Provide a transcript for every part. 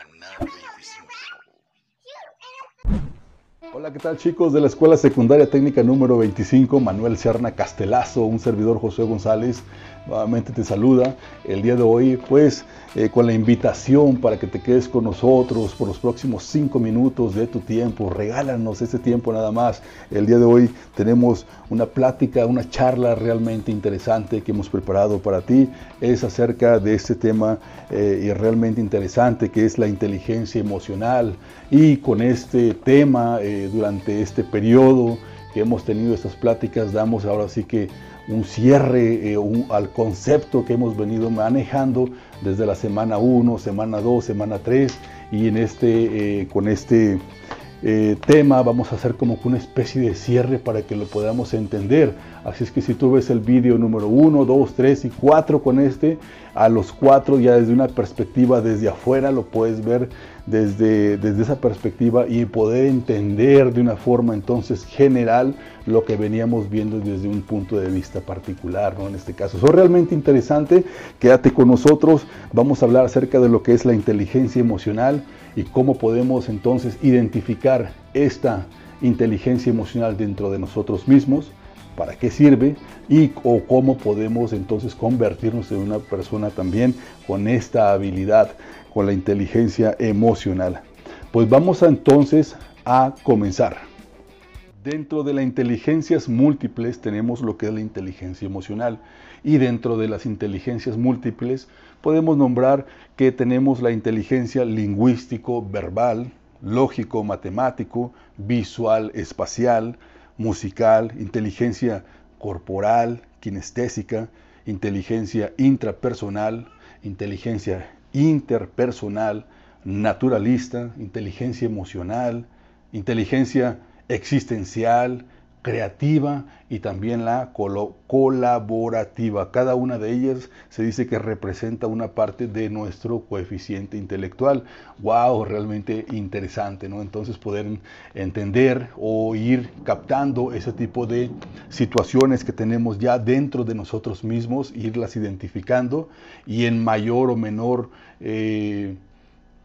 Canal 25. Hola, ¿qué tal chicos de la Escuela Secundaria Técnica número 25? Manuel Serna Castelazo, un servidor José González, nuevamente te saluda el día de hoy, pues eh, con la invitación para que te quedes con nosotros por los próximos cinco minutos de tu tiempo. Regálanos ese tiempo nada más. El día de hoy tenemos una plática, una charla realmente interesante que hemos preparado para ti. Es acerca de este tema eh, y realmente interesante que es la inteligencia emocional. Y con este tema, eh, durante este periodo que hemos tenido estas pláticas, damos ahora sí que un cierre eh, al concepto que hemos venido manejando desde la semana 1, semana 2, semana 3 y en este, eh, con este eh, tema vamos a hacer como una especie de cierre para que lo podamos entender. Así es que si tú ves el vídeo número 1, 2, 3 y 4 con este, a los 4 ya desde una perspectiva desde afuera lo puedes ver desde, desde esa perspectiva y poder entender de una forma entonces general lo que veníamos viendo desde un punto de vista particular, ¿no? En este caso. Eso es realmente interesante, quédate con nosotros, vamos a hablar acerca de lo que es la inteligencia emocional y cómo podemos entonces identificar esta inteligencia emocional dentro de nosotros mismos, para qué sirve y o cómo podemos entonces convertirnos en una persona también con esta habilidad, con la inteligencia emocional. Pues vamos entonces a comenzar. Dentro de las inteligencias múltiples tenemos lo que es la inteligencia emocional y dentro de las inteligencias múltiples podemos nombrar que tenemos la inteligencia lingüístico verbal, lógico matemático, visual espacial, musical, inteligencia corporal, kinestésica, inteligencia intrapersonal, inteligencia interpersonal, naturalista, inteligencia emocional, inteligencia existencial, creativa y también la colaborativa. Cada una de ellas se dice que representa una parte de nuestro coeficiente intelectual. ¡Wow! Realmente interesante, ¿no? Entonces poder entender o ir captando ese tipo de situaciones que tenemos ya dentro de nosotros mismos, irlas identificando y en mayor o menor... Eh,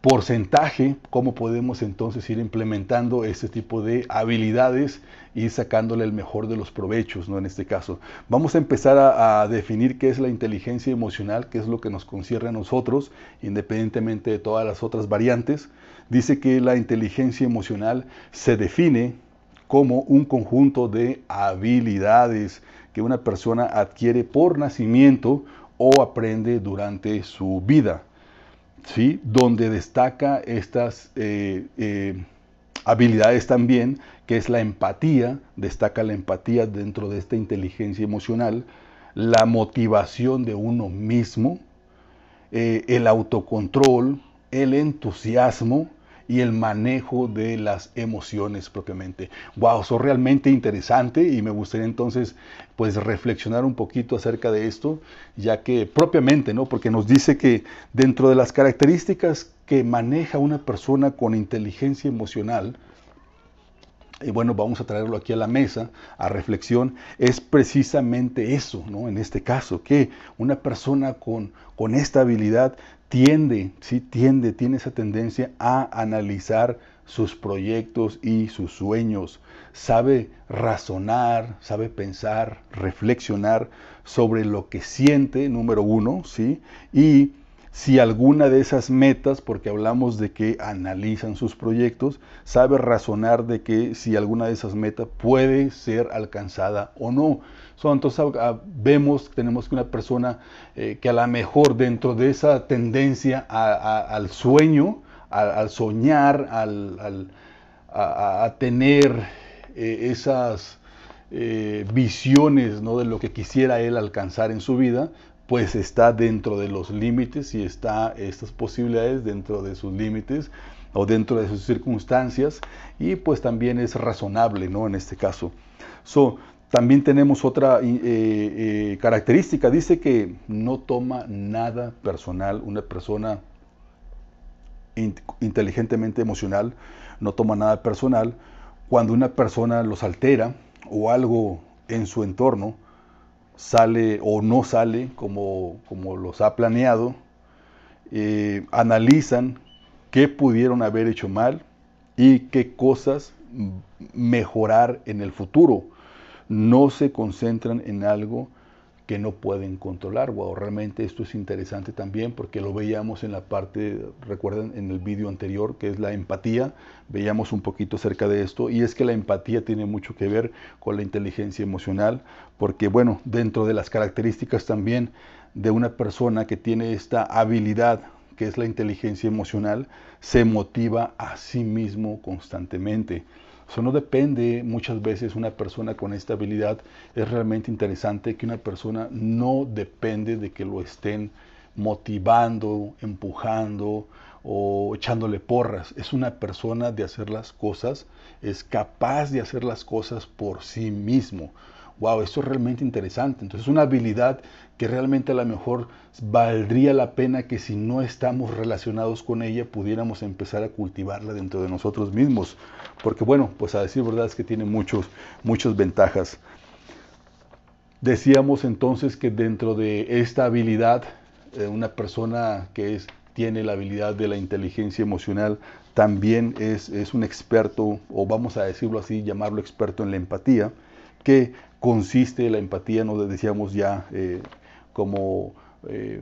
porcentaje, cómo podemos entonces ir implementando este tipo de habilidades y sacándole el mejor de los provechos, ¿no? En este caso. Vamos a empezar a, definir qué es la inteligencia emocional, qué es lo que nos concierne a nosotros, independientemente de todas las otras variantes. Dice que la inteligencia emocional se define como un conjunto de habilidades que una persona adquiere por nacimiento o aprende durante su vida donde destaca estas eh, eh, habilidades también, que es la empatía, destaca la empatía dentro de esta inteligencia emocional, la motivación de uno mismo, eh, el autocontrol, el entusiasmo, y el manejo de las emociones propiamente. Wow, eso es realmente interesante y me gustaría entonces pues reflexionar un poquito acerca de esto, ya que propiamente, ¿no? Porque nos dice que dentro de las características que maneja una persona con inteligencia emocional, y bueno, vamos a traerlo aquí a la mesa, a reflexión, es precisamente eso, ¿no? En este caso, que una persona con, con esta habilidad tiende, sí tiende, tiene esa tendencia a analizar sus proyectos y sus sueños. Sabe razonar, sabe pensar, reflexionar sobre lo que siente, número uno, ¿sí? Y si alguna de esas metas, porque hablamos de que analizan sus proyectos, sabe razonar de que si alguna de esas metas puede ser alcanzada o no. entonces ah, vemos, tenemos que una persona eh, que a lo mejor dentro de esa tendencia al sueño, al, soñar, al, a, tener eh, esas eh, visiones ¿no? de lo que quisiera él alcanzar en su vida, pues está dentro de los límites y está estas posibilidades dentro de sus límites o dentro de sus circunstancias y pues también es razonable, ¿no? En este caso. So, también tenemos otra eh, eh, característica, dice que no toma nada personal, una persona inteligentemente emocional no toma nada personal, cuando una persona los altera o algo en su entorno, sale o no sale como, como los ha planeado, eh, analizan qué pudieron haber hecho mal y qué cosas mejorar en el futuro. No se concentran en algo que no pueden controlar. Wow, realmente esto es interesante también porque lo veíamos en la parte, recuerden, en el vídeo anterior, que es la empatía, veíamos un poquito acerca de esto, y es que la empatía tiene mucho que ver con la inteligencia emocional, porque bueno, dentro de las características también de una persona que tiene esta habilidad, que es la inteligencia emocional, se motiva a sí mismo constantemente. Eso no depende muchas veces una persona con esta habilidad. Es realmente interesante que una persona no depende de que lo estén motivando, empujando o echándole porras. Es una persona de hacer las cosas, es capaz de hacer las cosas por sí mismo wow, esto es realmente interesante. Entonces, es una habilidad que realmente a lo mejor valdría la pena que si no estamos relacionados con ella, pudiéramos empezar a cultivarla dentro de nosotros mismos. Porque bueno, pues a decir verdad es que tiene muchos, muchas ventajas. Decíamos entonces que dentro de esta habilidad, eh, una persona que es, tiene la habilidad de la inteligencia emocional también es, es un experto, o vamos a decirlo así, llamarlo experto en la empatía, que consiste la empatía, nos decíamos ya, eh, como eh,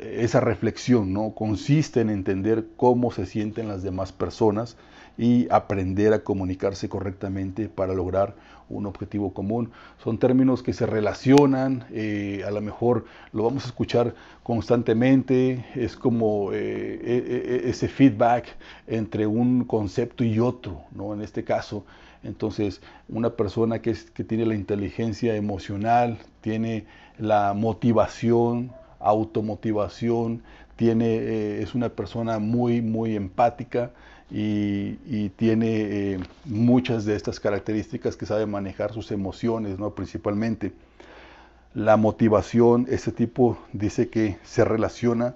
esa reflexión, ¿no? Consiste en entender cómo se sienten las demás personas y aprender a comunicarse correctamente para lograr un objetivo común. Son términos que se relacionan, eh, a lo mejor lo vamos a escuchar constantemente, es como e, e, e, ese feedback entre un concepto y otro, ¿no? En este caso, entonces, una persona que, tiene la inteligencia emocional, tiene la motivación, automotivación, tiene, eh, es una persona muy, muy empática y, tiene eh, muchas de estas características que sabe manejar sus emociones, ¿no? principalmente. La motivación, ese tipo dice que se relaciona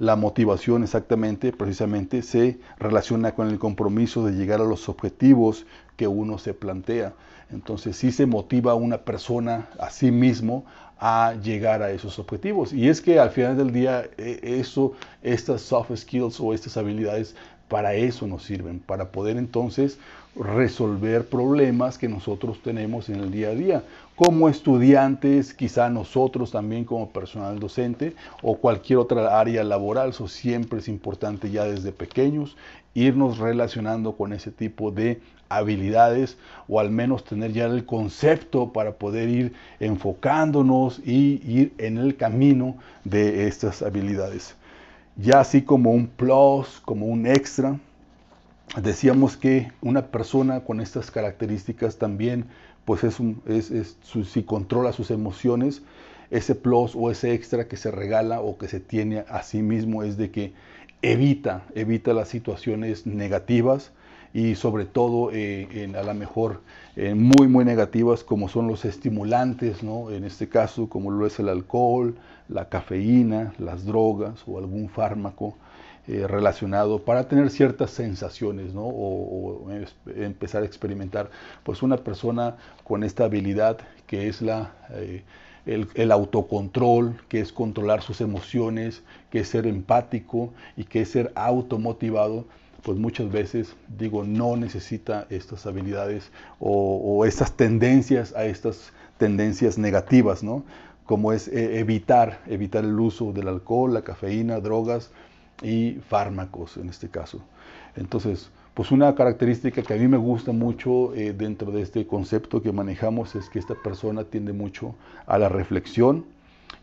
la motivación exactamente, precisamente, se relaciona con el compromiso de llegar a los objetivos que uno se plantea. Entonces sí se motiva a una persona a sí mismo a llegar a esos objetivos. Y es que al final del día e, eso, estas soft skills o estas habilidades para eso nos sirven, para poder entonces resolver problemas que nosotros tenemos en el día a día. Como estudiantes, quizá nosotros también como personal docente o cualquier otra área laboral, eso siempre es importante ya desde pequeños irnos relacionando con ese tipo de habilidades o al menos tener ya el concepto para poder ir enfocándonos y ir en el camino de estas habilidades. Ya así como un plus, como un extra, decíamos que una persona con estas características también, pues es, si controla sus emociones, ese plus o ese extra que se regala o que se tiene a sí mismo es de que evita, evita las situaciones negativas y sobre todo eh, en, a lo mejor muy muy negativas como son los estimulantes, ¿no? en este caso como lo es el alcohol, la cafeína, las drogas o algún fármaco eh, relacionado para tener ciertas sensaciones ¿no? o, empezar a experimentar. Pues una persona con esta habilidad que es la, eh, el, el, autocontrol, que es controlar sus emociones, que es ser empático y que es ser automotivado, pues muchas veces digo no necesita estas habilidades o, estas tendencias a estas tendencias negativas, ¿no? como es eh, evitar, evitar el uso del alcohol, la cafeína, drogas y fármacos en este caso. Entonces, pues una característica que a mí me gusta mucho eh, dentro de este concepto que manejamos es que esta persona tiende mucho a la reflexión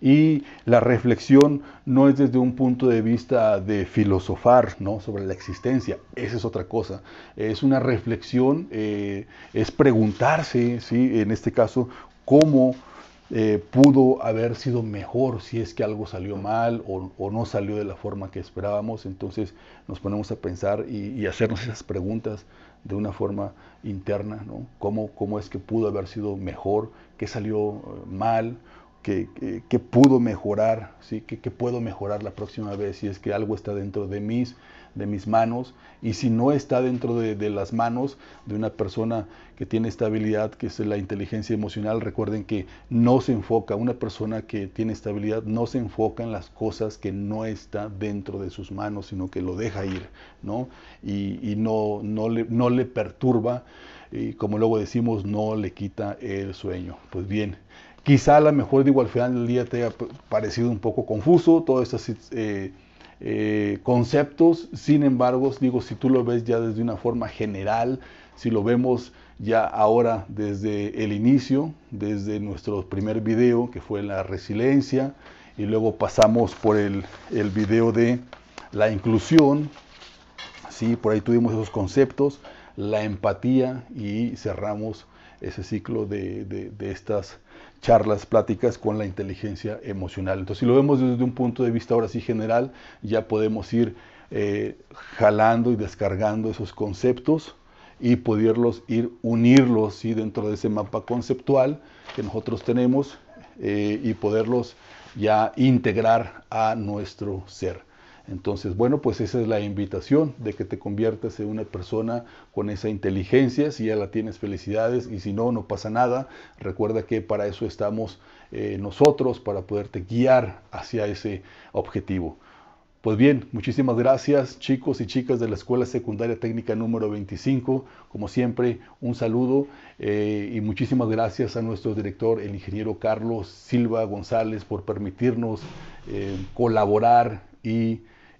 y la reflexión no es desde un punto de vista de filosofar ¿no? sobre la existencia, esa es otra cosa, es una reflexión, eh, es preguntarse, ¿sí? en este caso, cómo eh, pudo haber sido mejor si es que algo salió mal o, no salió de la forma que esperábamos. Entonces nos ponemos a pensar y, hacernos esas preguntas de una forma interna, ¿no? ¿Cómo, ¿Cómo, es que pudo haber sido mejor? ¿Qué salió eh, mal? Que, pudo mejorar, ¿sí? Que, que, puedo mejorar la próxima vez si es que algo está dentro de mis, de mis manos y si no está dentro de, las manos de una persona que tiene estabilidad, que es la inteligencia emocional, recuerden que no se enfoca, una persona que tiene estabilidad no se enfoca en las cosas que no está dentro de sus manos, sino que lo deja ir, ¿no? Y, no, no, le, no le perturba y como luego decimos, no le quita el sueño. Pues bien, Quizá a lo mejor digo al final del día te haya parecido un poco confuso todos estos eh, eh, conceptos, sin embargo, digo, si tú lo ves ya desde una forma general, si lo vemos ya ahora desde el inicio, desde nuestro primer video que fue la resiliencia, y luego pasamos por el, el video de la inclusión, ¿sí? por ahí tuvimos esos conceptos, la empatía y cerramos ese ciclo de, de estas charlas, pláticas con la inteligencia emocional. Entonces, si lo vemos desde un punto de vista ahora sí general, ya podemos ir eh, jalando y descargando esos conceptos y poderlos ir unirlos ¿sí? dentro de ese mapa conceptual que nosotros tenemos eh, y poderlos ya integrar a nuestro ser. Entonces, bueno, pues esa es la invitación de que te conviertas en una persona con esa inteligencia. Si ya la tienes, felicidades. Y si no, no pasa nada. Recuerda que para eso estamos eh, nosotros, para poderte guiar hacia ese objetivo. Pues bien, muchísimas gracias chicos y chicas de la Escuela Secundaria Técnica número 25. Como siempre, un saludo eh, y muchísimas gracias a nuestro director, el ingeniero Carlos Silva González, por permitirnos eh, colaborar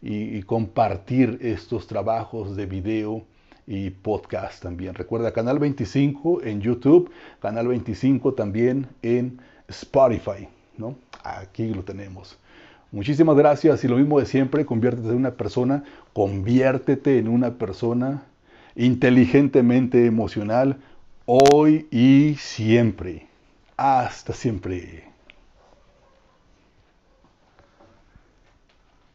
y compartir estos trabajos de video y podcast también. Recuerda, Canal 25 en YouTube, Canal 25 también en Spotify, ¿no? Aquí lo tenemos. Muchísimas gracias y lo mismo de siempre, conviértete en una persona, conviértete en una persona inteligentemente emocional hoy y siempre. Hasta siempre.